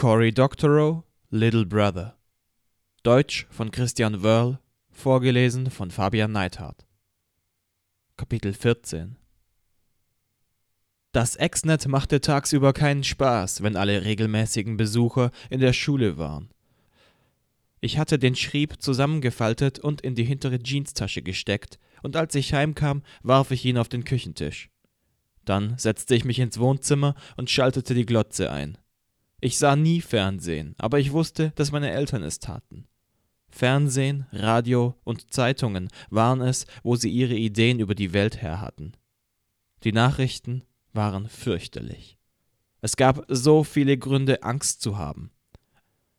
Cory Doctorow, Little Brother. Deutsch von Christian Wörl, vorgelesen von Fabian Neithardt. Kapitel 14 Das Exnet machte tagsüber keinen Spaß, wenn alle regelmäßigen Besucher in der Schule waren. Ich hatte den Schrieb zusammengefaltet und in die hintere Jeanstasche gesteckt, und als ich heimkam, warf ich ihn auf den Küchentisch. Dann setzte ich mich ins Wohnzimmer und schaltete die Glotze ein. Ich sah nie Fernsehen, aber ich wusste, dass meine Eltern es taten. Fernsehen, Radio und Zeitungen waren es, wo sie ihre Ideen über die Welt her hatten. Die Nachrichten waren fürchterlich. Es gab so viele Gründe, Angst zu haben.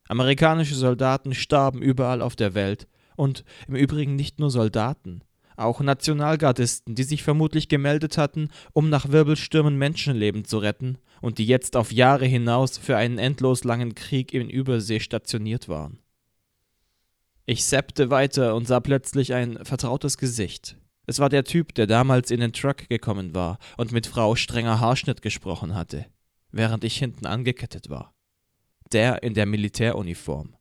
Amerikanische Soldaten starben überall auf der Welt, und im Übrigen nicht nur Soldaten, auch Nationalgardisten, die sich vermutlich gemeldet hatten, um nach Wirbelstürmen Menschenleben zu retten und die jetzt auf Jahre hinaus für einen endlos langen Krieg in Übersee stationiert waren. Ich seppte weiter und sah plötzlich ein vertrautes Gesicht. Es war der Typ, der damals in den Truck gekommen war und mit Frau strenger Haarschnitt gesprochen hatte, während ich hinten angekettet war. Der in der Militäruniform.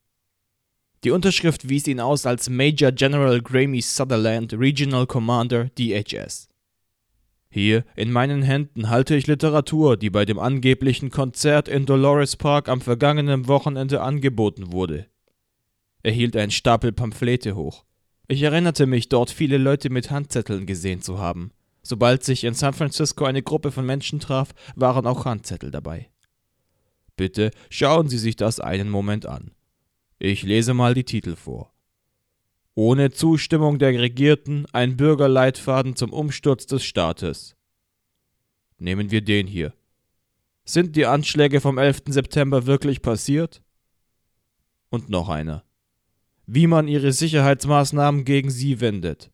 Die Unterschrift wies ihn aus als Major General Grammy Sutherland, Regional Commander DHS. Hier in meinen Händen halte ich Literatur, die bei dem angeblichen Konzert in Dolores Park am vergangenen Wochenende angeboten wurde. Er hielt einen Stapel Pamphlete hoch. Ich erinnerte mich, dort viele Leute mit Handzetteln gesehen zu haben. Sobald sich in San Francisco eine Gruppe von Menschen traf, waren auch Handzettel dabei. Bitte schauen Sie sich das einen Moment an. Ich lese mal die Titel vor. Ohne Zustimmung der Regierten ein Bürgerleitfaden zum Umsturz des Staates. Nehmen wir den hier. Sind die Anschläge vom 11. September wirklich passiert? Und noch einer wie man ihre Sicherheitsmaßnahmen gegen sie wendet.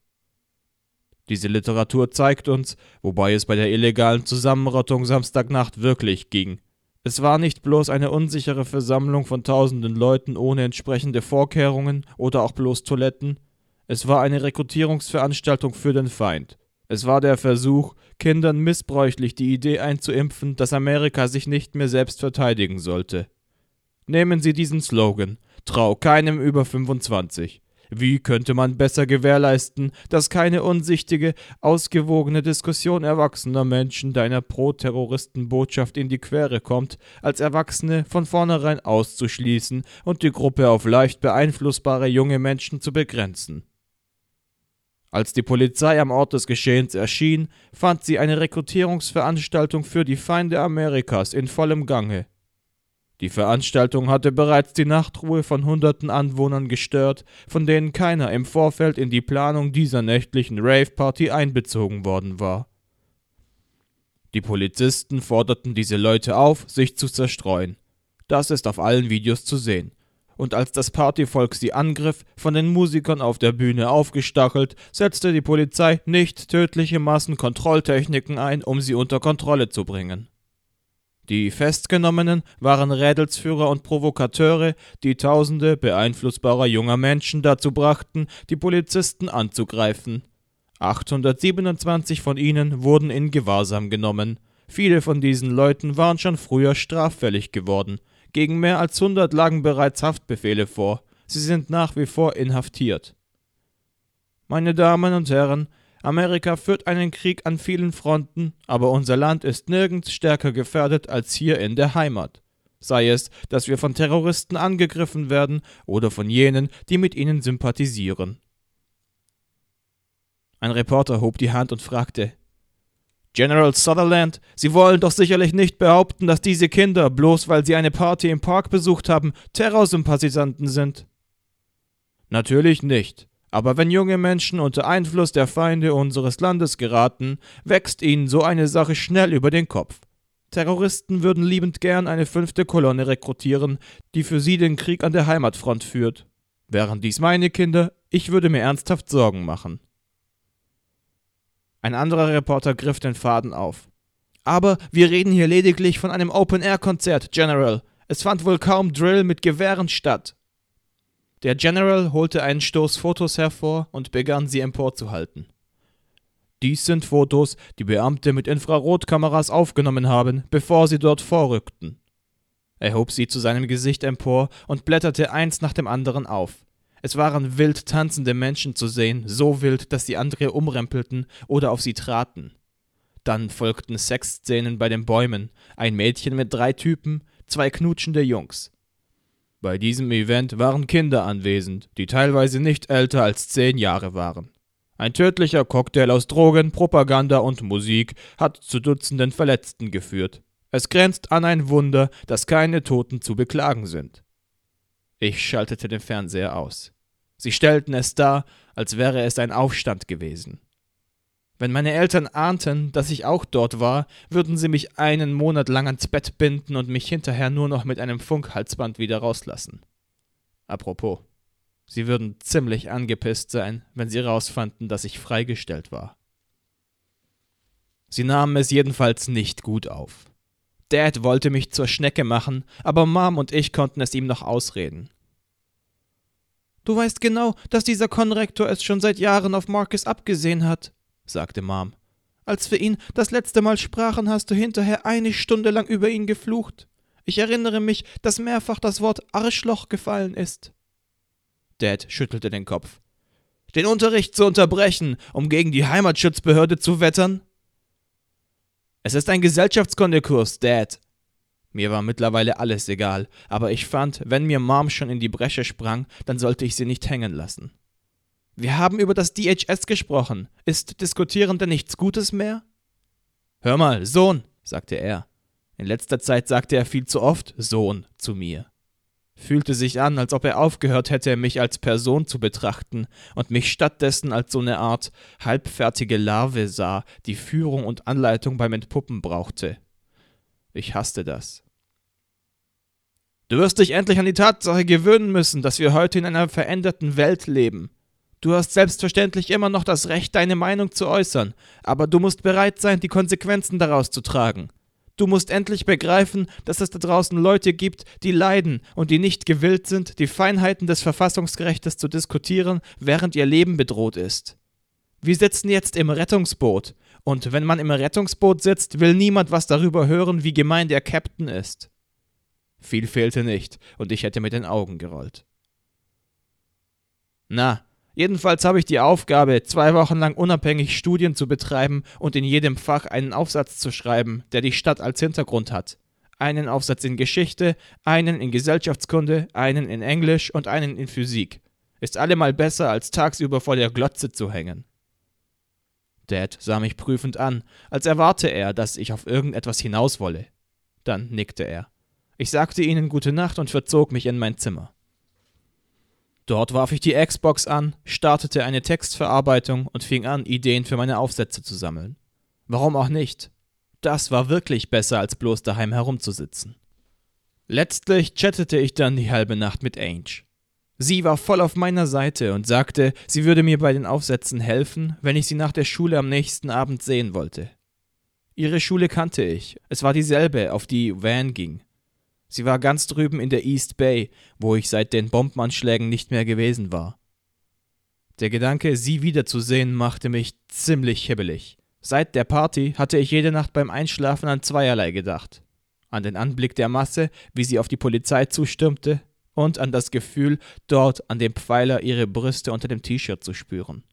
Diese Literatur zeigt uns, wobei es bei der illegalen Zusammenrottung Samstagnacht wirklich ging. Es war nicht bloß eine unsichere Versammlung von tausenden Leuten ohne entsprechende Vorkehrungen oder auch bloß Toiletten, es war eine Rekrutierungsveranstaltung für den Feind. Es war der Versuch, Kindern missbräuchlich die Idee einzuimpfen, dass Amerika sich nicht mehr selbst verteidigen sollte. Nehmen Sie diesen Slogan Trau keinem über 25. Wie könnte man besser gewährleisten, dass keine unsichtige, ausgewogene Diskussion erwachsener Menschen deiner Pro-Terroristen-Botschaft in die Quere kommt, als Erwachsene von vornherein auszuschließen und die Gruppe auf leicht beeinflussbare junge Menschen zu begrenzen? Als die Polizei am Ort des Geschehens erschien, fand sie eine Rekrutierungsveranstaltung für die Feinde Amerikas in vollem Gange. Die Veranstaltung hatte bereits die Nachtruhe von hunderten Anwohnern gestört, von denen keiner im Vorfeld in die Planung dieser nächtlichen Rave-Party einbezogen worden war. Die Polizisten forderten diese Leute auf, sich zu zerstreuen. Das ist auf allen Videos zu sehen. Und als das Partyvolk sie angriff, von den Musikern auf der Bühne aufgestachelt, setzte die Polizei nicht tödliche Massenkontrolltechniken ein, um sie unter Kontrolle zu bringen. Die Festgenommenen waren Rädelsführer und Provokateure, die Tausende beeinflussbarer junger Menschen dazu brachten, die Polizisten anzugreifen. 827 von ihnen wurden in Gewahrsam genommen. Viele von diesen Leuten waren schon früher straffällig geworden. Gegen mehr als 100 lagen bereits Haftbefehle vor. Sie sind nach wie vor inhaftiert. Meine Damen und Herren, Amerika führt einen Krieg an vielen Fronten, aber unser Land ist nirgends stärker gefährdet als hier in der Heimat. Sei es, dass wir von Terroristen angegriffen werden oder von jenen, die mit ihnen sympathisieren. Ein Reporter hob die Hand und fragte General Sutherland, Sie wollen doch sicherlich nicht behaupten, dass diese Kinder, bloß weil sie eine Party im Park besucht haben, Terrorsympathisanten sind. Natürlich nicht. Aber wenn junge Menschen unter Einfluss der Feinde unseres Landes geraten, wächst ihnen so eine Sache schnell über den Kopf. Terroristen würden liebend gern eine fünfte Kolonne rekrutieren, die für sie den Krieg an der Heimatfront führt. Wären dies meine Kinder, ich würde mir ernsthaft Sorgen machen. Ein anderer Reporter griff den Faden auf. Aber wir reden hier lediglich von einem Open-Air-Konzert, General. Es fand wohl kaum Drill mit Gewehren statt. Der General holte einen Stoß Fotos hervor und begann sie emporzuhalten. Dies sind Fotos, die Beamte mit Infrarotkameras aufgenommen haben, bevor sie dort vorrückten. Er hob sie zu seinem Gesicht empor und blätterte eins nach dem anderen auf. Es waren wild tanzende Menschen zu sehen, so wild, dass sie andere umrempelten oder auf sie traten. Dann folgten Sexszenen bei den Bäumen, ein Mädchen mit drei Typen, zwei knutschende Jungs. Bei diesem Event waren Kinder anwesend, die teilweise nicht älter als zehn Jahre waren. Ein tödlicher Cocktail aus Drogen, Propaganda und Musik hat zu Dutzenden Verletzten geführt. Es grenzt an ein Wunder, dass keine Toten zu beklagen sind. Ich schaltete den Fernseher aus. Sie stellten es dar, als wäre es ein Aufstand gewesen. Wenn meine Eltern ahnten, dass ich auch dort war, würden sie mich einen Monat lang ans Bett binden und mich hinterher nur noch mit einem Funkhalsband wieder rauslassen. Apropos, sie würden ziemlich angepisst sein, wenn sie rausfanden, dass ich freigestellt war. Sie nahmen es jedenfalls nicht gut auf. Dad wollte mich zur Schnecke machen, aber Mom und ich konnten es ihm noch ausreden. Du weißt genau, dass dieser Konrektor es schon seit Jahren auf Marcus abgesehen hat, sagte Mom. Als wir ihn das letzte Mal sprachen, hast du hinterher eine Stunde lang über ihn geflucht. Ich erinnere mich, dass mehrfach das Wort Arschloch gefallen ist. Dad schüttelte den Kopf. Den Unterricht zu unterbrechen, um gegen die Heimatschutzbehörde zu wettern? Es ist ein Gesellschaftskundekurs, Dad. Mir war mittlerweile alles egal, aber ich fand, wenn mir Mom schon in die Bresche sprang, dann sollte ich sie nicht hängen lassen. Wir haben über das DHS gesprochen. Ist Diskutieren denn nichts Gutes mehr? Hör mal, Sohn, sagte er. In letzter Zeit sagte er viel zu oft Sohn zu mir. Fühlte sich an, als ob er aufgehört hätte, mich als Person zu betrachten und mich stattdessen als so eine Art halbfertige Larve sah, die Führung und Anleitung beim Entpuppen brauchte. Ich hasste das. Du wirst dich endlich an die Tatsache gewöhnen müssen, dass wir heute in einer veränderten Welt leben. Du hast selbstverständlich immer noch das Recht, deine Meinung zu äußern, aber du musst bereit sein, die Konsequenzen daraus zu tragen. Du musst endlich begreifen, dass es da draußen Leute gibt, die leiden und die nicht gewillt sind, die Feinheiten des Verfassungsgerechtes zu diskutieren, während ihr Leben bedroht ist. Wir sitzen jetzt im Rettungsboot, und wenn man im Rettungsboot sitzt, will niemand was darüber hören, wie gemein der Captain ist. Viel fehlte nicht, und ich hätte mit den Augen gerollt. Na, Jedenfalls habe ich die Aufgabe, zwei Wochen lang unabhängig Studien zu betreiben und in jedem Fach einen Aufsatz zu schreiben, der die Stadt als Hintergrund hat. Einen Aufsatz in Geschichte, einen in Gesellschaftskunde, einen in Englisch und einen in Physik. Ist allemal besser, als tagsüber vor der Glotze zu hängen. Dad sah mich prüfend an, als erwarte er, dass ich auf irgendetwas hinaus wolle. Dann nickte er. Ich sagte ihnen gute Nacht und verzog mich in mein Zimmer. Dort warf ich die Xbox an, startete eine Textverarbeitung und fing an, Ideen für meine Aufsätze zu sammeln. Warum auch nicht? Das war wirklich besser, als bloß daheim herumzusitzen. Letztlich chattete ich dann die halbe Nacht mit Ange. Sie war voll auf meiner Seite und sagte, sie würde mir bei den Aufsätzen helfen, wenn ich sie nach der Schule am nächsten Abend sehen wollte. Ihre Schule kannte ich, es war dieselbe, auf die Van ging. Sie war ganz drüben in der East Bay, wo ich seit den Bombenanschlägen nicht mehr gewesen war. Der Gedanke, sie wiederzusehen, machte mich ziemlich hibbelig. Seit der Party hatte ich jede Nacht beim Einschlafen an zweierlei gedacht. An den Anblick der Masse, wie sie auf die Polizei zustürmte, und an das Gefühl, dort an dem Pfeiler ihre Brüste unter dem T-Shirt zu spüren.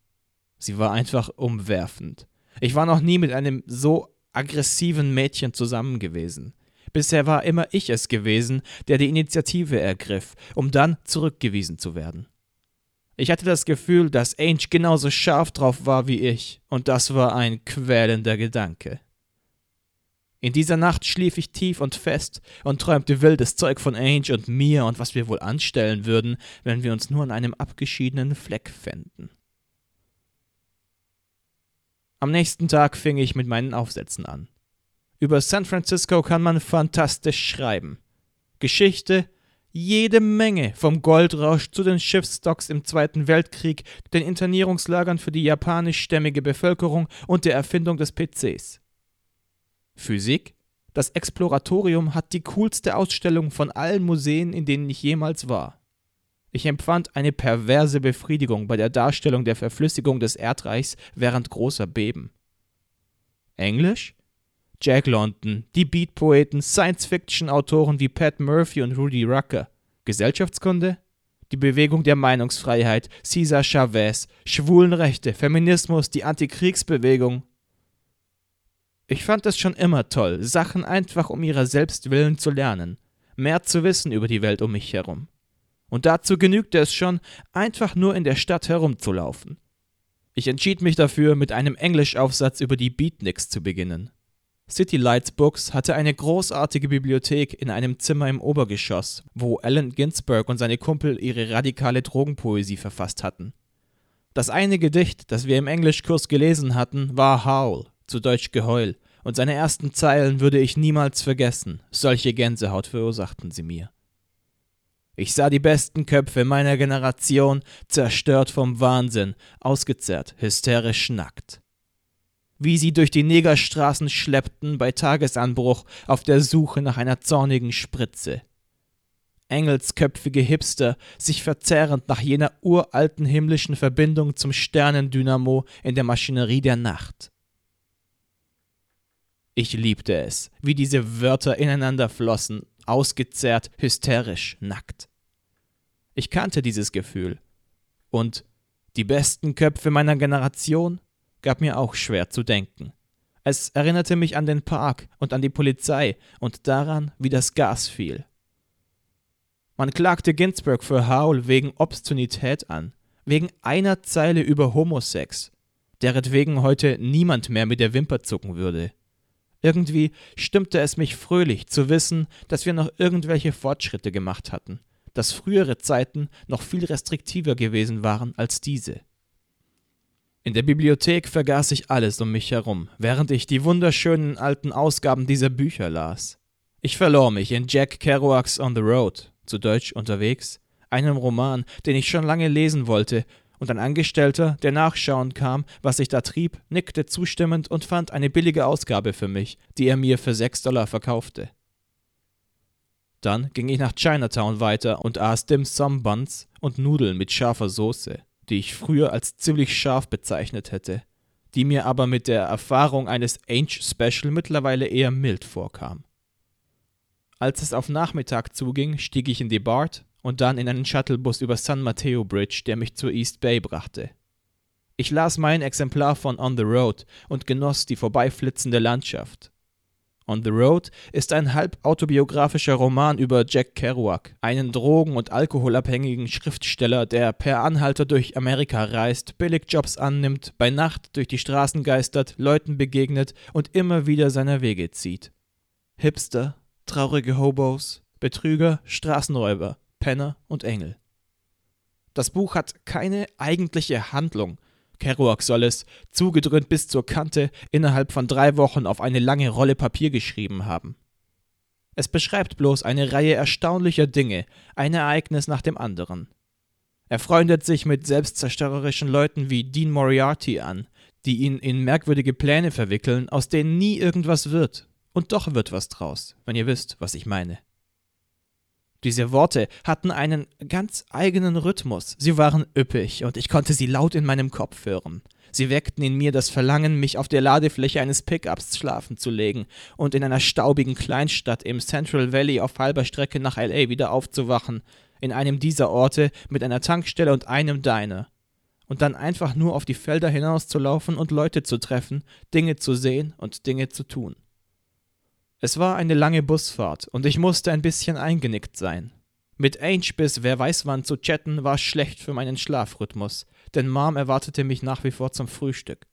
Sie war einfach umwerfend. Ich war noch nie mit einem so aggressiven Mädchen zusammen gewesen. Bisher war immer ich es gewesen, der die Initiative ergriff, um dann zurückgewiesen zu werden. Ich hatte das Gefühl, dass Ainge genauso scharf drauf war wie ich, und das war ein quälender Gedanke. In dieser Nacht schlief ich tief und fest und träumte wildes Zeug von Ainge und mir und was wir wohl anstellen würden, wenn wir uns nur an einem abgeschiedenen Fleck fänden. Am nächsten Tag fing ich mit meinen Aufsätzen an. Über San Francisco kann man fantastisch schreiben. Geschichte, jede Menge, vom Goldrausch zu den Schiffsstocks im Zweiten Weltkrieg, den Internierungslagern für die japanischstämmige Bevölkerung und der Erfindung des PCs. Physik? Das Exploratorium hat die coolste Ausstellung von allen Museen, in denen ich jemals war. Ich empfand eine perverse Befriedigung bei der Darstellung der Verflüssigung des Erdreichs während großer Beben. Englisch? Jack London, die Beatpoeten, Science-Fiction-Autoren wie Pat Murphy und Rudy Rucker. Gesellschaftskunde? Die Bewegung der Meinungsfreiheit, Cesar Chavez, Schwulenrechte, Feminismus, die Antikriegsbewegung. Ich fand es schon immer toll, Sachen einfach um ihrer selbst willen zu lernen, mehr zu wissen über die Welt um mich herum. Und dazu genügte es schon, einfach nur in der Stadt herumzulaufen. Ich entschied mich dafür, mit einem Englischaufsatz über die Beatniks zu beginnen. City Lights Books hatte eine großartige Bibliothek in einem Zimmer im Obergeschoss, wo Allen Ginsberg und seine Kumpel ihre radikale Drogenpoesie verfasst hatten. Das eine Gedicht, das wir im Englischkurs gelesen hatten, war Howl, zu Deutsch Geheul, und seine ersten Zeilen würde ich niemals vergessen, solche Gänsehaut verursachten sie mir. Ich sah die besten Köpfe meiner Generation zerstört vom Wahnsinn, ausgezerrt, hysterisch nackt wie sie durch die Negerstraßen schleppten bei Tagesanbruch auf der Suche nach einer zornigen Spritze. Engelsköpfige Hipster, sich verzehrend nach jener uralten himmlischen Verbindung zum Sternendynamo in der Maschinerie der Nacht. Ich liebte es, wie diese Wörter ineinander flossen, ausgezehrt, hysterisch, nackt. Ich kannte dieses Gefühl. Und die besten Köpfe meiner Generation gab mir auch schwer zu denken. Es erinnerte mich an den Park und an die Polizei und daran, wie das Gas fiel. Man klagte Ginsburg für Howl wegen Obszönität an, wegen einer Zeile über Homosex, deretwegen heute niemand mehr mit der Wimper zucken würde. Irgendwie stimmte es mich fröhlich zu wissen, dass wir noch irgendwelche Fortschritte gemacht hatten, dass frühere Zeiten noch viel restriktiver gewesen waren als diese. In der Bibliothek vergaß ich alles um mich herum, während ich die wunderschönen alten Ausgaben dieser Bücher las. Ich verlor mich in Jack Kerouacs On the Road, zu Deutsch unterwegs, einem Roman, den ich schon lange lesen wollte, und ein Angestellter, der nachschauen kam, was ich da trieb, nickte zustimmend und fand eine billige Ausgabe für mich, die er mir für sechs Dollar verkaufte. Dann ging ich nach Chinatown weiter und aß Dim Sum Buns und Nudeln mit scharfer Soße die ich früher als ziemlich scharf bezeichnet hätte, die mir aber mit der Erfahrung eines Ange Special mittlerweile eher mild vorkam. Als es auf Nachmittag zuging, stieg ich in die BART und dann in einen Shuttlebus über San Mateo Bridge, der mich zur East Bay brachte. Ich las mein Exemplar von On the Road und genoss die vorbeiflitzende Landschaft. On the Road ist ein halb autobiografischer Roman über Jack Kerouac, einen drogen- und alkoholabhängigen Schriftsteller, der per Anhalter durch Amerika reist, Billigjobs annimmt, bei Nacht durch die Straßen geistert, Leuten begegnet und immer wieder seiner Wege zieht. Hipster, traurige Hobos, Betrüger, Straßenräuber, Penner und Engel. Das Buch hat keine eigentliche Handlung, Kerouac soll es, zugedröhnt bis zur Kante, innerhalb von drei Wochen auf eine lange Rolle Papier geschrieben haben. Es beschreibt bloß eine Reihe erstaunlicher Dinge, ein Ereignis nach dem anderen. Er freundet sich mit selbstzerstörerischen Leuten wie Dean Moriarty an, die ihn in merkwürdige Pläne verwickeln, aus denen nie irgendwas wird. Und doch wird was draus, wenn ihr wisst, was ich meine. Diese Worte hatten einen ganz eigenen Rhythmus. Sie waren üppig und ich konnte sie laut in meinem Kopf hören. Sie weckten in mir das Verlangen, mich auf der Ladefläche eines Pickups schlafen zu legen und in einer staubigen Kleinstadt im Central Valley auf halber Strecke nach LA wieder aufzuwachen, in einem dieser Orte mit einer Tankstelle und einem Diner. Und dann einfach nur auf die Felder hinauszulaufen und Leute zu treffen, Dinge zu sehen und Dinge zu tun. Es war eine lange Busfahrt und ich musste ein bisschen eingenickt sein. Mit Ange bis wer weiß wann zu chatten war schlecht für meinen Schlafrhythmus, denn Mom erwartete mich nach wie vor zum Frühstück.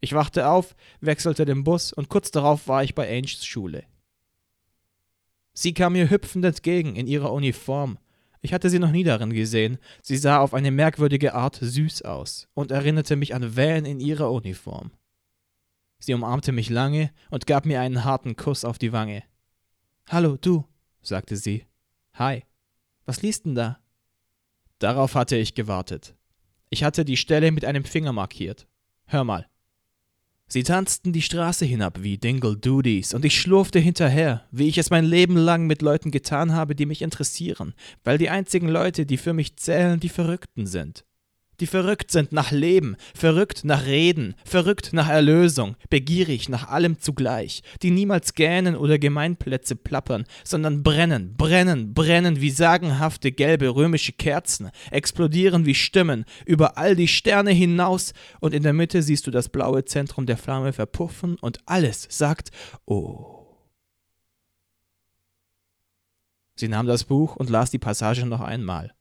Ich wachte auf, wechselte den Bus und kurz darauf war ich bei Anges Schule. Sie kam mir hüpfend entgegen in ihrer Uniform. Ich hatte sie noch nie darin gesehen. Sie sah auf eine merkwürdige Art süß aus und erinnerte mich an Van in ihrer Uniform. Sie umarmte mich lange und gab mir einen harten Kuss auf die Wange. Hallo, du, sagte sie. Hi. Was liest denn da? Darauf hatte ich gewartet. Ich hatte die Stelle mit einem Finger markiert. Hör mal. Sie tanzten die Straße hinab wie Dingle Doodies und ich schlurfte hinterher, wie ich es mein Leben lang mit Leuten getan habe, die mich interessieren, weil die einzigen Leute, die für mich zählen, die Verrückten sind die verrückt sind nach Leben, verrückt nach Reden, verrückt nach Erlösung, begierig nach allem zugleich, die niemals gähnen oder Gemeinplätze plappern, sondern brennen, brennen, brennen wie sagenhafte gelbe römische Kerzen, explodieren wie Stimmen, über all die Sterne hinaus, und in der Mitte siehst du das blaue Zentrum der Flamme verpuffen, und alles sagt Oh. Sie nahm das Buch und las die Passage noch einmal.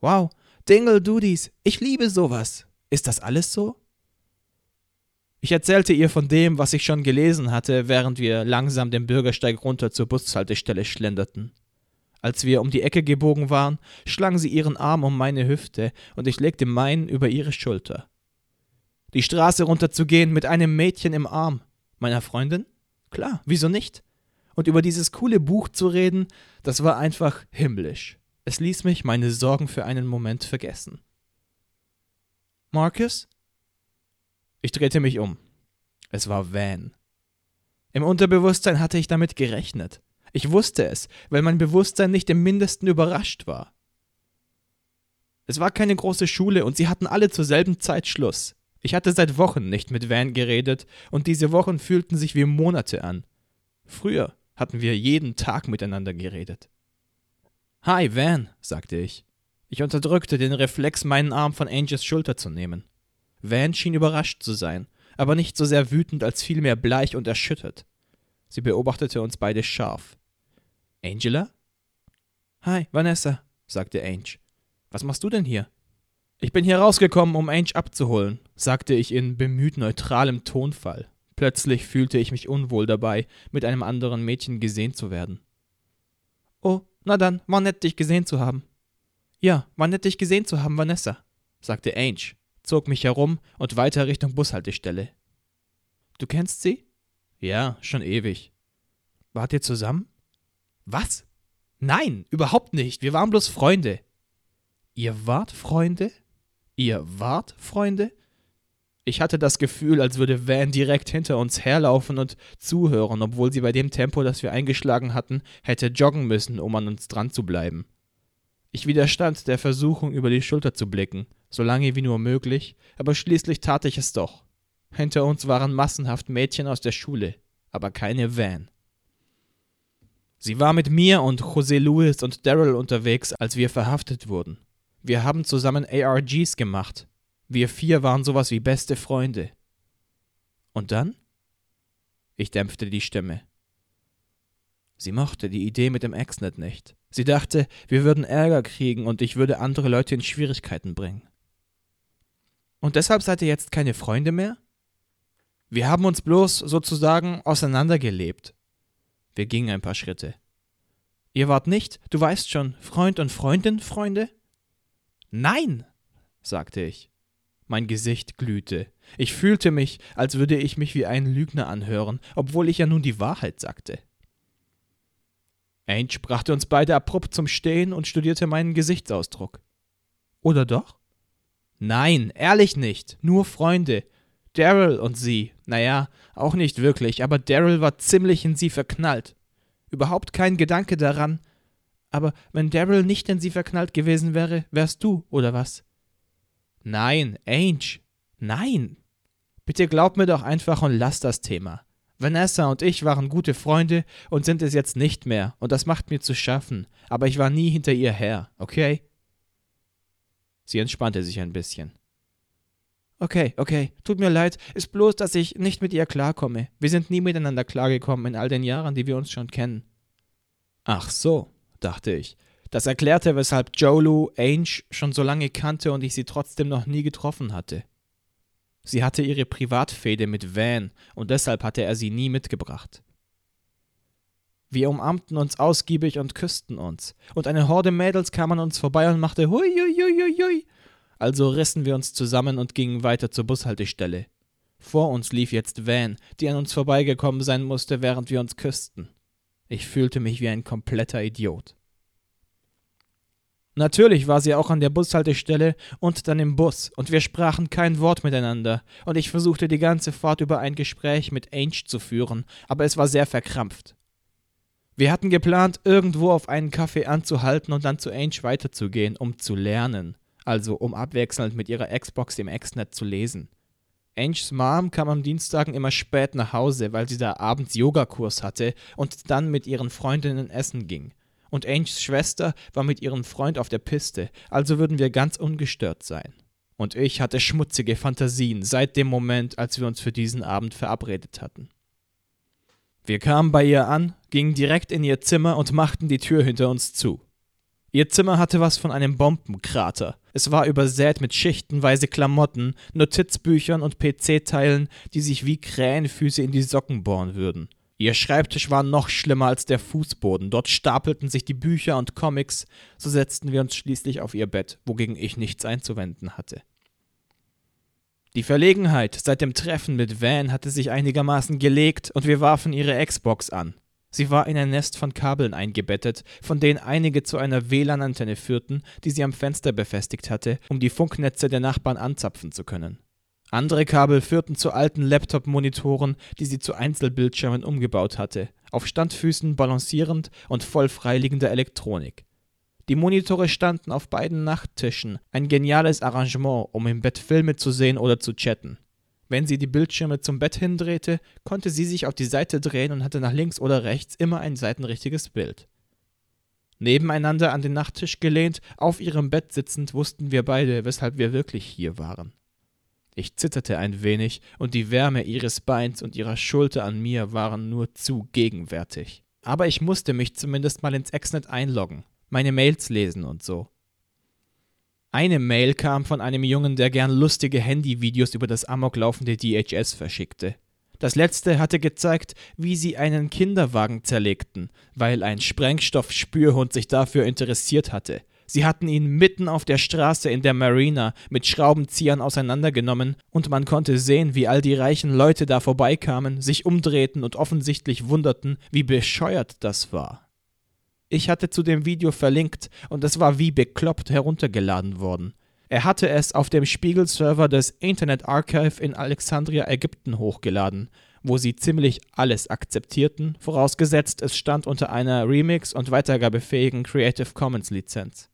Wow, Dingle Doodies, ich liebe sowas. Ist das alles so? Ich erzählte ihr von dem, was ich schon gelesen hatte, während wir langsam den Bürgersteig runter zur Bushaltestelle schlenderten. Als wir um die Ecke gebogen waren, schlang sie ihren Arm um meine Hüfte und ich legte meinen über ihre Schulter. Die Straße runterzugehen mit einem Mädchen im Arm. Meiner Freundin? Klar, wieso nicht? Und über dieses coole Buch zu reden, das war einfach himmlisch. Es ließ mich meine Sorgen für einen Moment vergessen. Marcus? Ich drehte mich um. Es war Van. Im Unterbewusstsein hatte ich damit gerechnet. Ich wusste es, weil mein Bewusstsein nicht im mindesten überrascht war. Es war keine große Schule und sie hatten alle zur selben Zeit Schluss. Ich hatte seit Wochen nicht mit Van geredet und diese Wochen fühlten sich wie Monate an. Früher hatten wir jeden Tag miteinander geredet. Hi, Van, sagte ich. Ich unterdrückte den Reflex, meinen Arm von Angels Schulter zu nehmen. Van schien überrascht zu sein, aber nicht so sehr wütend als vielmehr bleich und erschüttert. Sie beobachtete uns beide scharf. Angela? Hi, Vanessa, sagte Ange. Was machst du denn hier? Ich bin hier rausgekommen, um Ange abzuholen, sagte ich in bemüht neutralem Tonfall. Plötzlich fühlte ich mich unwohl dabei, mit einem anderen Mädchen gesehen zu werden. Oh, na dann, war nett, dich gesehen zu haben. Ja, war nett, dich gesehen zu haben, Vanessa, sagte Ange, zog mich herum und weiter Richtung Bushaltestelle. Du kennst sie? Ja, schon ewig. Wart ihr zusammen? Was? Nein, überhaupt nicht. Wir waren bloß Freunde. Ihr wart Freunde? Ihr wart Freunde? Ich hatte das Gefühl, als würde Van direkt hinter uns herlaufen und zuhören, obwohl sie bei dem Tempo, das wir eingeschlagen hatten, hätte joggen müssen, um an uns dran zu bleiben. Ich widerstand der Versuchung, über die Schulter zu blicken, so lange wie nur möglich, aber schließlich tat ich es doch. Hinter uns waren massenhaft Mädchen aus der Schule, aber keine Van. Sie war mit mir und José Luis und Daryl unterwegs, als wir verhaftet wurden. Wir haben zusammen ARGs gemacht, wir vier waren sowas wie beste Freunde. Und dann? Ich dämpfte die Stimme. Sie mochte die Idee mit dem Exnet nicht. Sie dachte, wir würden Ärger kriegen und ich würde andere Leute in Schwierigkeiten bringen. Und deshalb seid ihr jetzt keine Freunde mehr? Wir haben uns bloß sozusagen auseinandergelebt. Wir gingen ein paar Schritte. Ihr wart nicht, du weißt schon, Freund und Freundin, Freunde? Nein, sagte ich. Mein Gesicht glühte. Ich fühlte mich, als würde ich mich wie ein Lügner anhören, obwohl ich ja nun die Wahrheit sagte. Ange brachte uns beide abrupt zum Stehen und studierte meinen Gesichtsausdruck. Oder doch? Nein, ehrlich nicht, nur Freunde. Daryl und sie, naja, auch nicht wirklich, aber Daryl war ziemlich in sie verknallt. Überhaupt kein Gedanke daran. Aber wenn Daryl nicht in sie verknallt gewesen wäre, wärst du, oder was? Nein, Ange, nein. Bitte glaub mir doch einfach und lass das Thema. Vanessa und ich waren gute Freunde und sind es jetzt nicht mehr, und das macht mir zu schaffen, aber ich war nie hinter ihr her, okay? Sie entspannte sich ein bisschen. Okay, okay, tut mir leid, ist bloß, dass ich nicht mit ihr klarkomme. Wir sind nie miteinander klargekommen in all den Jahren, die wir uns schon kennen. Ach so, dachte ich. Das erklärte, weshalb Jolu Ainge schon so lange kannte und ich sie trotzdem noch nie getroffen hatte. Sie hatte ihre Privatfehde mit Van und deshalb hatte er sie nie mitgebracht. Wir umarmten uns ausgiebig und küssten uns, und eine Horde Mädels kam an uns vorbei und machte hui, hui, hui, hui. Also rissen wir uns zusammen und gingen weiter zur Bushaltestelle. Vor uns lief jetzt Van, die an uns vorbeigekommen sein musste, während wir uns küssten. Ich fühlte mich wie ein kompletter Idiot. Natürlich war sie auch an der Bushaltestelle und dann im Bus, und wir sprachen kein Wort miteinander, und ich versuchte die ganze Fahrt über ein Gespräch mit Ange zu führen, aber es war sehr verkrampft. Wir hatten geplant, irgendwo auf einen Kaffee anzuhalten und dann zu Ange weiterzugehen, um zu lernen. also um abwechselnd mit ihrer Xbox im Exnet zu lesen. Anges Mom kam am Dienstagen immer spät nach Hause, weil sie da abends Yogakurs hatte und dann mit ihren Freundinnen essen ging. Und Anges Schwester war mit ihrem Freund auf der Piste, also würden wir ganz ungestört sein. Und ich hatte schmutzige Fantasien seit dem Moment, als wir uns für diesen Abend verabredet hatten. Wir kamen bei ihr an, gingen direkt in ihr Zimmer und machten die Tür hinter uns zu. Ihr Zimmer hatte was von einem Bombenkrater. Es war übersät mit schichtenweise Klamotten, Notizbüchern und PC-Teilen, die sich wie Krähenfüße in die Socken bohren würden. Ihr Schreibtisch war noch schlimmer als der Fußboden. Dort stapelten sich die Bücher und Comics. So setzten wir uns schließlich auf ihr Bett, wogegen ich nichts einzuwenden hatte. Die Verlegenheit seit dem Treffen mit Van hatte sich einigermaßen gelegt und wir warfen ihre Xbox an. Sie war in ein Nest von Kabeln eingebettet, von denen einige zu einer WLAN-Antenne führten, die sie am Fenster befestigt hatte, um die Funknetze der Nachbarn anzapfen zu können. Andere Kabel führten zu alten Laptop-Monitoren, die sie zu Einzelbildschirmen umgebaut hatte, auf Standfüßen balancierend und voll freiliegender Elektronik. Die Monitore standen auf beiden Nachttischen, ein geniales Arrangement, um im Bett Filme zu sehen oder zu chatten. Wenn sie die Bildschirme zum Bett hindrehte, konnte sie sich auf die Seite drehen und hatte nach links oder rechts immer ein seitenrichtiges Bild. Nebeneinander an den Nachttisch gelehnt, auf ihrem Bett sitzend, wussten wir beide, weshalb wir wirklich hier waren. Ich zitterte ein wenig, und die Wärme ihres Beins und ihrer Schulter an mir waren nur zu gegenwärtig. Aber ich musste mich zumindest mal ins Exnet einloggen, meine Mails lesen und so. Eine Mail kam von einem Jungen, der gern lustige Handyvideos über das amoklaufende DHS verschickte. Das letzte hatte gezeigt, wie sie einen Kinderwagen zerlegten, weil ein Sprengstoffspürhund sich dafür interessiert hatte. Sie hatten ihn mitten auf der Straße in der Marina mit Schraubenziehern auseinandergenommen, und man konnte sehen, wie all die reichen Leute da vorbeikamen, sich umdrehten und offensichtlich wunderten, wie bescheuert das war. Ich hatte zu dem Video verlinkt und es war wie bekloppt heruntergeladen worden. Er hatte es auf dem Spiegel-Server des Internet Archive in Alexandria, Ägypten hochgeladen, wo sie ziemlich alles akzeptierten, vorausgesetzt es stand unter einer Remix- und weitergabefähigen Creative Commons Lizenz.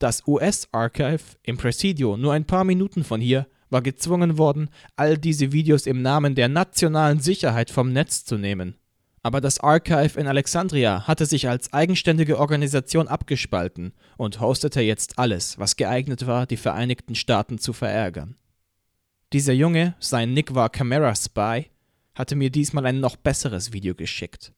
Das US-Archive im Presidio, nur ein paar Minuten von hier, war gezwungen worden, all diese Videos im Namen der nationalen Sicherheit vom Netz zu nehmen. Aber das Archive in Alexandria hatte sich als eigenständige Organisation abgespalten und hostete jetzt alles, was geeignet war, die Vereinigten Staaten zu verärgern. Dieser Junge, sein Nick war Camera Spy, hatte mir diesmal ein noch besseres Video geschickt.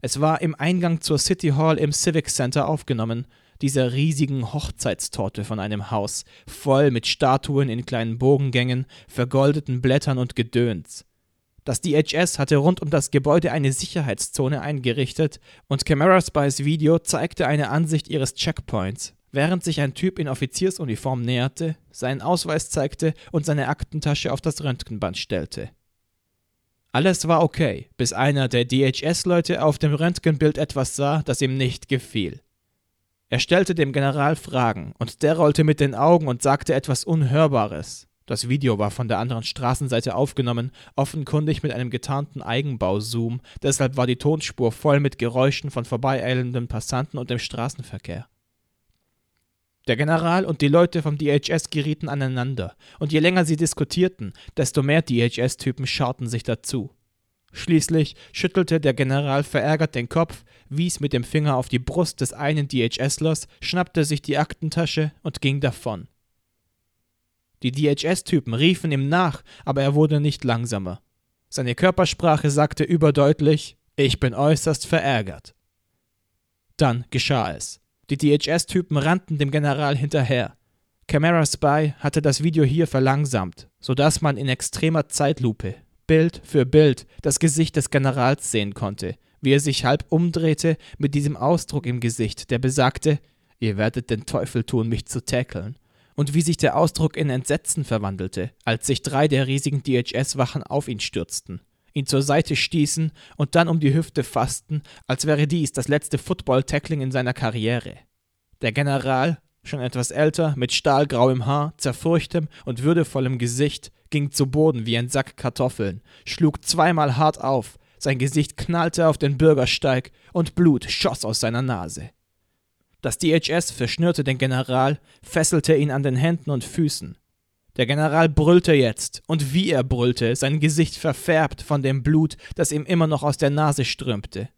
Es war im Eingang zur City Hall im Civic Center aufgenommen, dieser riesigen Hochzeitstorte von einem Haus, voll mit Statuen in kleinen Bogengängen, vergoldeten Blättern und Gedöns. Das DHS hatte rund um das Gebäude eine Sicherheitszone eingerichtet und Camera Spies Video zeigte eine Ansicht ihres Checkpoints, während sich ein Typ in Offiziersuniform näherte, seinen Ausweis zeigte und seine Aktentasche auf das Röntgenband stellte. Alles war okay, bis einer der DHS-Leute auf dem Röntgenbild etwas sah, das ihm nicht gefiel. Er stellte dem General Fragen, und der rollte mit den Augen und sagte etwas Unhörbares. Das Video war von der anderen Straßenseite aufgenommen, offenkundig mit einem getarnten Eigenbauzoom, deshalb war die Tonspur voll mit Geräuschen von vorbeieilenden Passanten und dem Straßenverkehr. Der General und die Leute vom DHS gerieten aneinander, und je länger sie diskutierten, desto mehr DHS-Typen schauten sich dazu. Schließlich schüttelte der General verärgert den Kopf, wies mit dem Finger auf die Brust des einen DHSlers, schnappte sich die Aktentasche und ging davon. Die DHS-Typen riefen ihm nach, aber er wurde nicht langsamer. Seine Körpersprache sagte überdeutlich, ich bin äußerst verärgert. Dann geschah es. Die DHS-Typen rannten dem General hinterher. Camera Spy hatte das Video hier verlangsamt, sodass man in extremer Zeitlupe, Bild für Bild, das Gesicht des Generals sehen konnte, wie er sich halb umdrehte mit diesem Ausdruck im Gesicht, der besagte, ihr werdet den Teufel tun, mich zu tackeln, und wie sich der Ausdruck in Entsetzen verwandelte, als sich drei der riesigen DHS-Wachen auf ihn stürzten, ihn zur Seite stießen und dann um die Hüfte fassten, als wäre dies das letzte Football-Tackling in seiner Karriere. Der General, schon etwas älter, mit stahlgrauem Haar, zerfurchtem und würdevollem Gesicht, ging zu Boden wie ein Sack Kartoffeln, schlug zweimal hart auf, sein Gesicht knallte auf den Bürgersteig und Blut schoss aus seiner Nase. Das DHS verschnürte den General, fesselte ihn an den Händen und Füßen. Der General brüllte jetzt, und wie er brüllte, sein Gesicht verfärbt von dem Blut, das ihm immer noch aus der Nase strömte.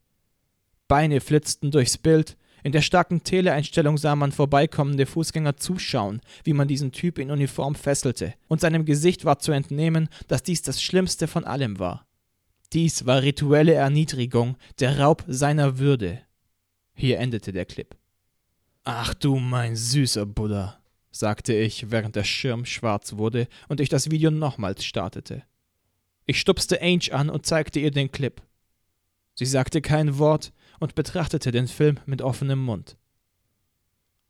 Beine flitzten durchs Bild, in der starken Teleeinstellung sah man vorbeikommende Fußgänger zuschauen, wie man diesen Typ in Uniform fesselte, und seinem Gesicht war zu entnehmen, dass dies das Schlimmste von allem war. Dies war rituelle Erniedrigung, der Raub seiner Würde. Hier endete der Clip. Ach du mein süßer Buddha, sagte ich, während der Schirm schwarz wurde und ich das Video nochmals startete. Ich stupste Ange an und zeigte ihr den Clip. Sie sagte kein Wort und betrachtete den Film mit offenem Mund.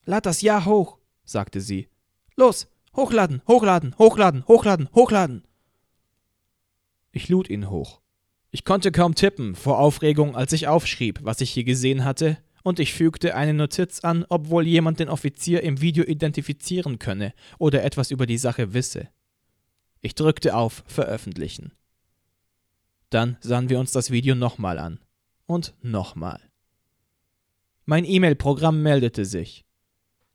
Lad das Ja hoch, sagte sie. Los, hochladen, hochladen, hochladen, hochladen, hochladen. Ich lud ihn hoch. Ich konnte kaum tippen vor Aufregung, als ich aufschrieb, was ich hier gesehen hatte, und ich fügte eine Notiz an, ob wohl jemand den Offizier im Video identifizieren könne oder etwas über die Sache wisse. Ich drückte auf Veröffentlichen. Dann sahen wir uns das Video nochmal an. Und nochmal. Mein E-Mail-Programm meldete sich.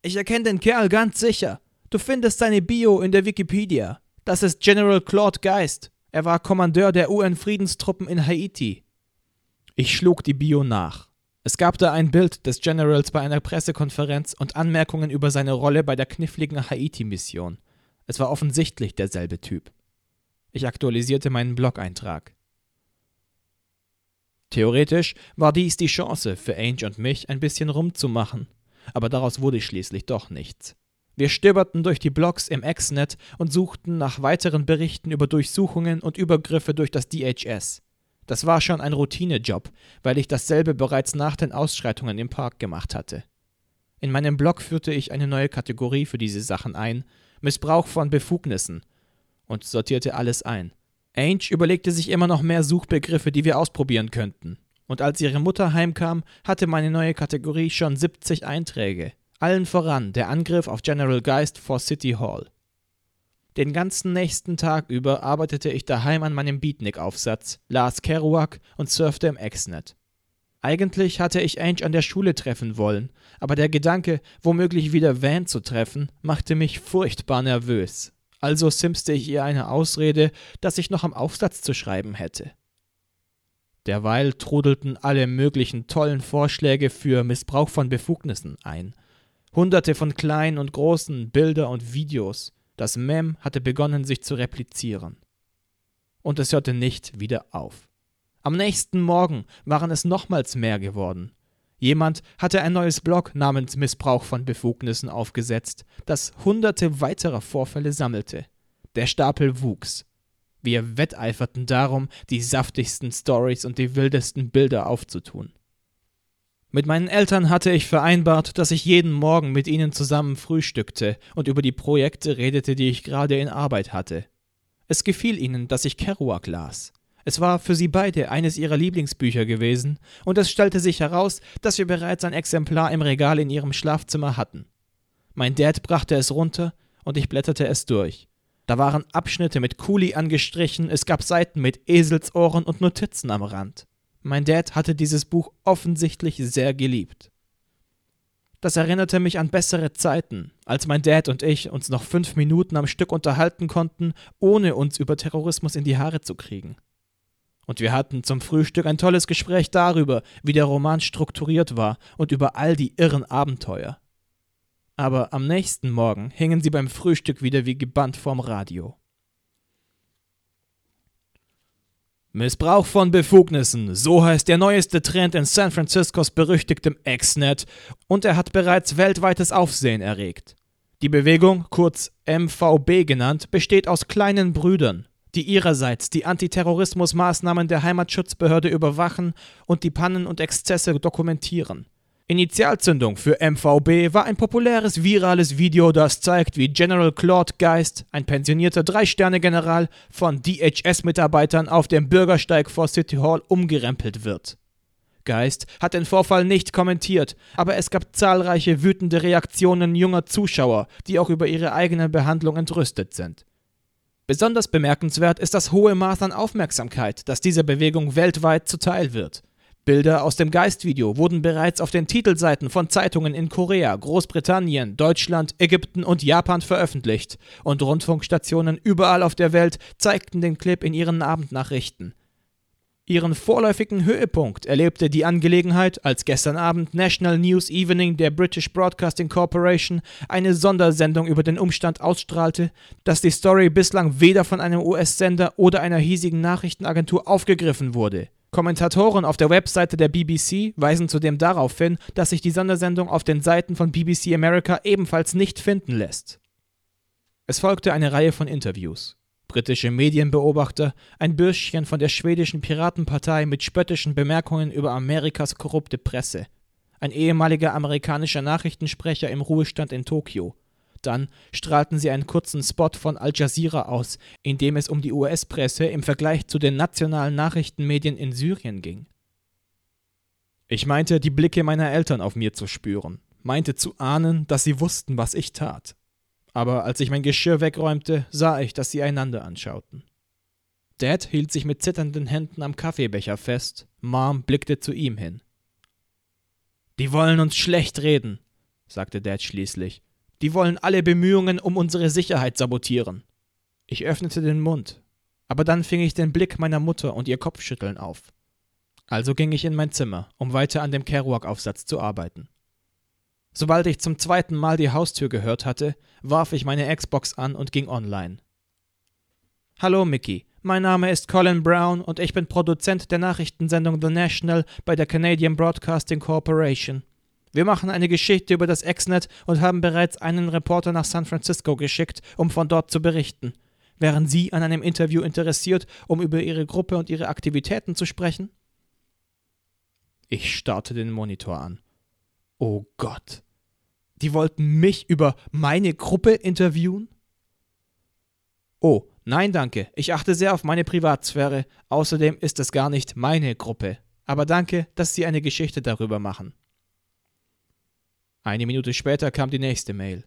Ich erkenne den Kerl ganz sicher. Du findest seine Bio in der Wikipedia. Das ist General Claude Geist. Er war Kommandeur der UN-Friedenstruppen in Haiti. Ich schlug die Bio nach. Es gab da ein Bild des Generals bei einer Pressekonferenz und Anmerkungen über seine Rolle bei der kniffligen Haiti-Mission. Es war offensichtlich derselbe Typ. Ich aktualisierte meinen Blog-Eintrag. Theoretisch war dies die Chance für Ange und mich, ein bisschen rumzumachen, aber daraus wurde schließlich doch nichts. Wir stöberten durch die Blogs im Exnet und suchten nach weiteren Berichten über Durchsuchungen und Übergriffe durch das DHS. Das war schon ein Routinejob, weil ich dasselbe bereits nach den Ausschreitungen im Park gemacht hatte. In meinem Blog führte ich eine neue Kategorie für diese Sachen ein, Missbrauch von Befugnissen, und sortierte alles ein. Ange überlegte sich immer noch mehr Suchbegriffe, die wir ausprobieren könnten. Und als ihre Mutter heimkam, hatte meine neue Kategorie schon 70 Einträge. Allen voran der Angriff auf General Geist vor City Hall. Den ganzen nächsten Tag über arbeitete ich daheim an meinem Beatnik-Aufsatz, las Kerouac und surfte im Exnet. Eigentlich hatte ich Ange an der Schule treffen wollen, aber der Gedanke, womöglich wieder Van zu treffen, machte mich furchtbar nervös. Also simste ich ihr eine Ausrede, dass ich noch am Aufsatz zu schreiben hätte. Derweil trudelten alle möglichen tollen Vorschläge für Missbrauch von Befugnissen ein. Hunderte von kleinen und großen Bilder und Videos, das Mem hatte begonnen, sich zu replizieren. Und es hörte nicht wieder auf. Am nächsten Morgen waren es nochmals mehr geworden. Jemand hatte ein neues Blog namens Missbrauch von Befugnissen aufgesetzt, das hunderte weiterer Vorfälle sammelte. Der Stapel wuchs. Wir wetteiferten darum, die saftigsten Stories und die wildesten Bilder aufzutun. Mit meinen Eltern hatte ich vereinbart, dass ich jeden Morgen mit ihnen zusammen frühstückte und über die Projekte redete, die ich gerade in Arbeit hatte. Es gefiel ihnen, dass ich Kerouac las. Es war für sie beide eines ihrer Lieblingsbücher gewesen, und es stellte sich heraus, dass wir bereits ein Exemplar im Regal in ihrem Schlafzimmer hatten. Mein Dad brachte es runter, und ich blätterte es durch. Da waren Abschnitte mit Kuli angestrichen, es gab Seiten mit Eselsohren und Notizen am Rand. Mein Dad hatte dieses Buch offensichtlich sehr geliebt. Das erinnerte mich an bessere Zeiten, als mein Dad und ich uns noch fünf Minuten am Stück unterhalten konnten, ohne uns über Terrorismus in die Haare zu kriegen. Und wir hatten zum Frühstück ein tolles Gespräch darüber, wie der Roman strukturiert war und über all die irren Abenteuer. Aber am nächsten Morgen hingen sie beim Frühstück wieder wie gebannt vorm Radio. Missbrauch von Befugnissen, so heißt der neueste Trend in San Franciscos berüchtigtem Exnet und er hat bereits weltweites Aufsehen erregt. Die Bewegung, kurz MVB genannt, besteht aus kleinen Brüdern, die ihrerseits die Antiterrorismusmaßnahmen der Heimatschutzbehörde überwachen und die Pannen und Exzesse dokumentieren. Initialzündung für MVB war ein populäres virales Video, das zeigt, wie General Claude Geist, ein pensionierter Drei-Sterne-General, von DHS-Mitarbeitern auf dem Bürgersteig vor City Hall umgerempelt wird. Geist hat den Vorfall nicht kommentiert, aber es gab zahlreiche wütende Reaktionen junger Zuschauer, die auch über ihre eigene Behandlung entrüstet sind. Besonders bemerkenswert ist das hohe Maß an Aufmerksamkeit, das dieser Bewegung weltweit zuteil wird. Bilder aus dem Geistvideo wurden bereits auf den Titelseiten von Zeitungen in Korea, Großbritannien, Deutschland, Ägypten und Japan veröffentlicht, und Rundfunkstationen überall auf der Welt zeigten den Clip in ihren Abendnachrichten. Ihren vorläufigen Höhepunkt erlebte die Angelegenheit, als gestern Abend National News Evening der British Broadcasting Corporation eine Sondersendung über den Umstand ausstrahlte, dass die Story bislang weder von einem US-Sender oder einer hiesigen Nachrichtenagentur aufgegriffen wurde. Kommentatoren auf der Webseite der BBC weisen zudem darauf hin, dass sich die Sondersendung auf den Seiten von BBC America ebenfalls nicht finden lässt. Es folgte eine Reihe von Interviews. Britische Medienbeobachter, ein Bürschchen von der schwedischen Piratenpartei mit spöttischen Bemerkungen über Amerikas korrupte Presse, ein ehemaliger amerikanischer Nachrichtensprecher im Ruhestand in Tokio, dann strahlten sie einen kurzen Spot von Al Jazeera aus, in dem es um die US-Presse im Vergleich zu den nationalen Nachrichtenmedien in Syrien ging. Ich meinte, die Blicke meiner Eltern auf mir zu spüren, meinte zu ahnen, dass sie wussten, was ich tat. Aber als ich mein Geschirr wegräumte, sah ich, dass sie einander anschauten. Dad hielt sich mit zitternden Händen am Kaffeebecher fest, Mom blickte zu ihm hin. Die wollen uns schlecht reden, sagte Dad schließlich die wollen alle Bemühungen um unsere Sicherheit sabotieren. Ich öffnete den Mund, aber dann fing ich den Blick meiner Mutter und ihr Kopfschütteln auf. Also ging ich in mein Zimmer, um weiter an dem Kerouac-Aufsatz zu arbeiten. Sobald ich zum zweiten Mal die Haustür gehört hatte, warf ich meine Xbox an und ging online. Hallo Mickey, mein Name ist Colin Brown und ich bin Produzent der Nachrichtensendung The National bei der Canadian Broadcasting Corporation. Wir machen eine Geschichte über das Exnet und haben bereits einen Reporter nach San Francisco geschickt, um von dort zu berichten. Wären Sie an einem Interview interessiert, um über Ihre Gruppe und Ihre Aktivitäten zu sprechen? Ich starrte den Monitor an. Oh Gott. Die wollten mich über meine Gruppe interviewen? Oh, nein, danke. Ich achte sehr auf meine Privatsphäre. Außerdem ist es gar nicht meine Gruppe. Aber danke, dass Sie eine Geschichte darüber machen. Eine Minute später kam die nächste Mail.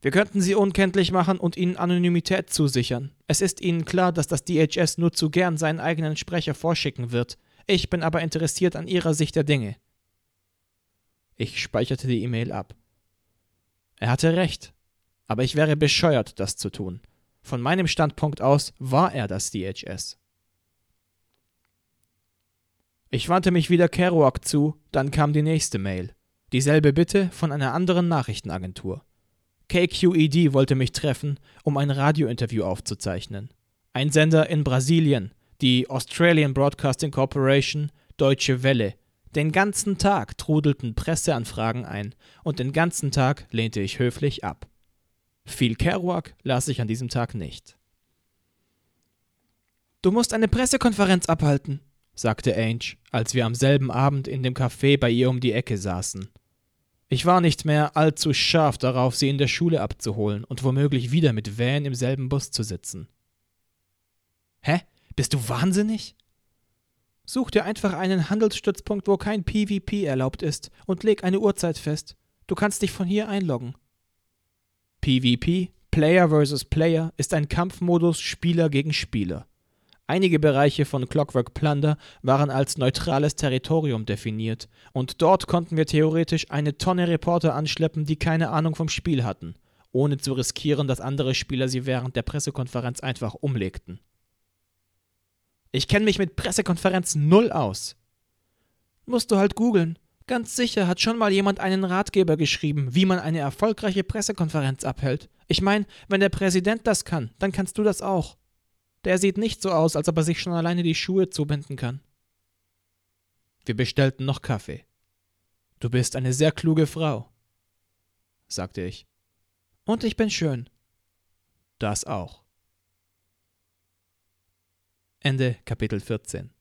Wir könnten Sie unkenntlich machen und Ihnen Anonymität zusichern. Es ist Ihnen klar, dass das DHS nur zu gern seinen eigenen Sprecher vorschicken wird. Ich bin aber interessiert an Ihrer Sicht der Dinge. Ich speicherte die E-Mail ab. Er hatte recht, aber ich wäre bescheuert, das zu tun. Von meinem Standpunkt aus war er das DHS. Ich wandte mich wieder Kerouac zu, dann kam die nächste Mail. Dieselbe Bitte von einer anderen Nachrichtenagentur. KQED wollte mich treffen, um ein Radiointerview aufzuzeichnen. Ein Sender in Brasilien, die Australian Broadcasting Corporation, Deutsche Welle. Den ganzen Tag trudelten Presseanfragen ein und den ganzen Tag lehnte ich höflich ab. Viel Kerouac las ich an diesem Tag nicht. Du musst eine Pressekonferenz abhalten, sagte Ange, als wir am selben Abend in dem Café bei ihr um die Ecke saßen. Ich war nicht mehr allzu scharf darauf, sie in der Schule abzuholen und womöglich wieder mit Van im selben Bus zu sitzen. Hä? Bist du wahnsinnig? Such dir einfach einen Handelsstützpunkt, wo kein PvP erlaubt ist, und leg eine Uhrzeit fest. Du kannst dich von hier einloggen. PvP, Player vs. Player, ist ein Kampfmodus Spieler gegen Spieler. Einige Bereiche von Clockwork Plunder waren als neutrales Territorium definiert, und dort konnten wir theoretisch eine Tonne Reporter anschleppen, die keine Ahnung vom Spiel hatten, ohne zu riskieren, dass andere Spieler sie während der Pressekonferenz einfach umlegten. Ich kenne mich mit Pressekonferenzen null aus. Musst du halt googeln. Ganz sicher hat schon mal jemand einen Ratgeber geschrieben, wie man eine erfolgreiche Pressekonferenz abhält. Ich meine, wenn der Präsident das kann, dann kannst du das auch. Der sieht nicht so aus, als ob er sich schon alleine die Schuhe zubinden kann. Wir bestellten noch Kaffee. Du bist eine sehr kluge Frau, sagte ich. Und ich bin schön. Das auch. Ende Kapitel 14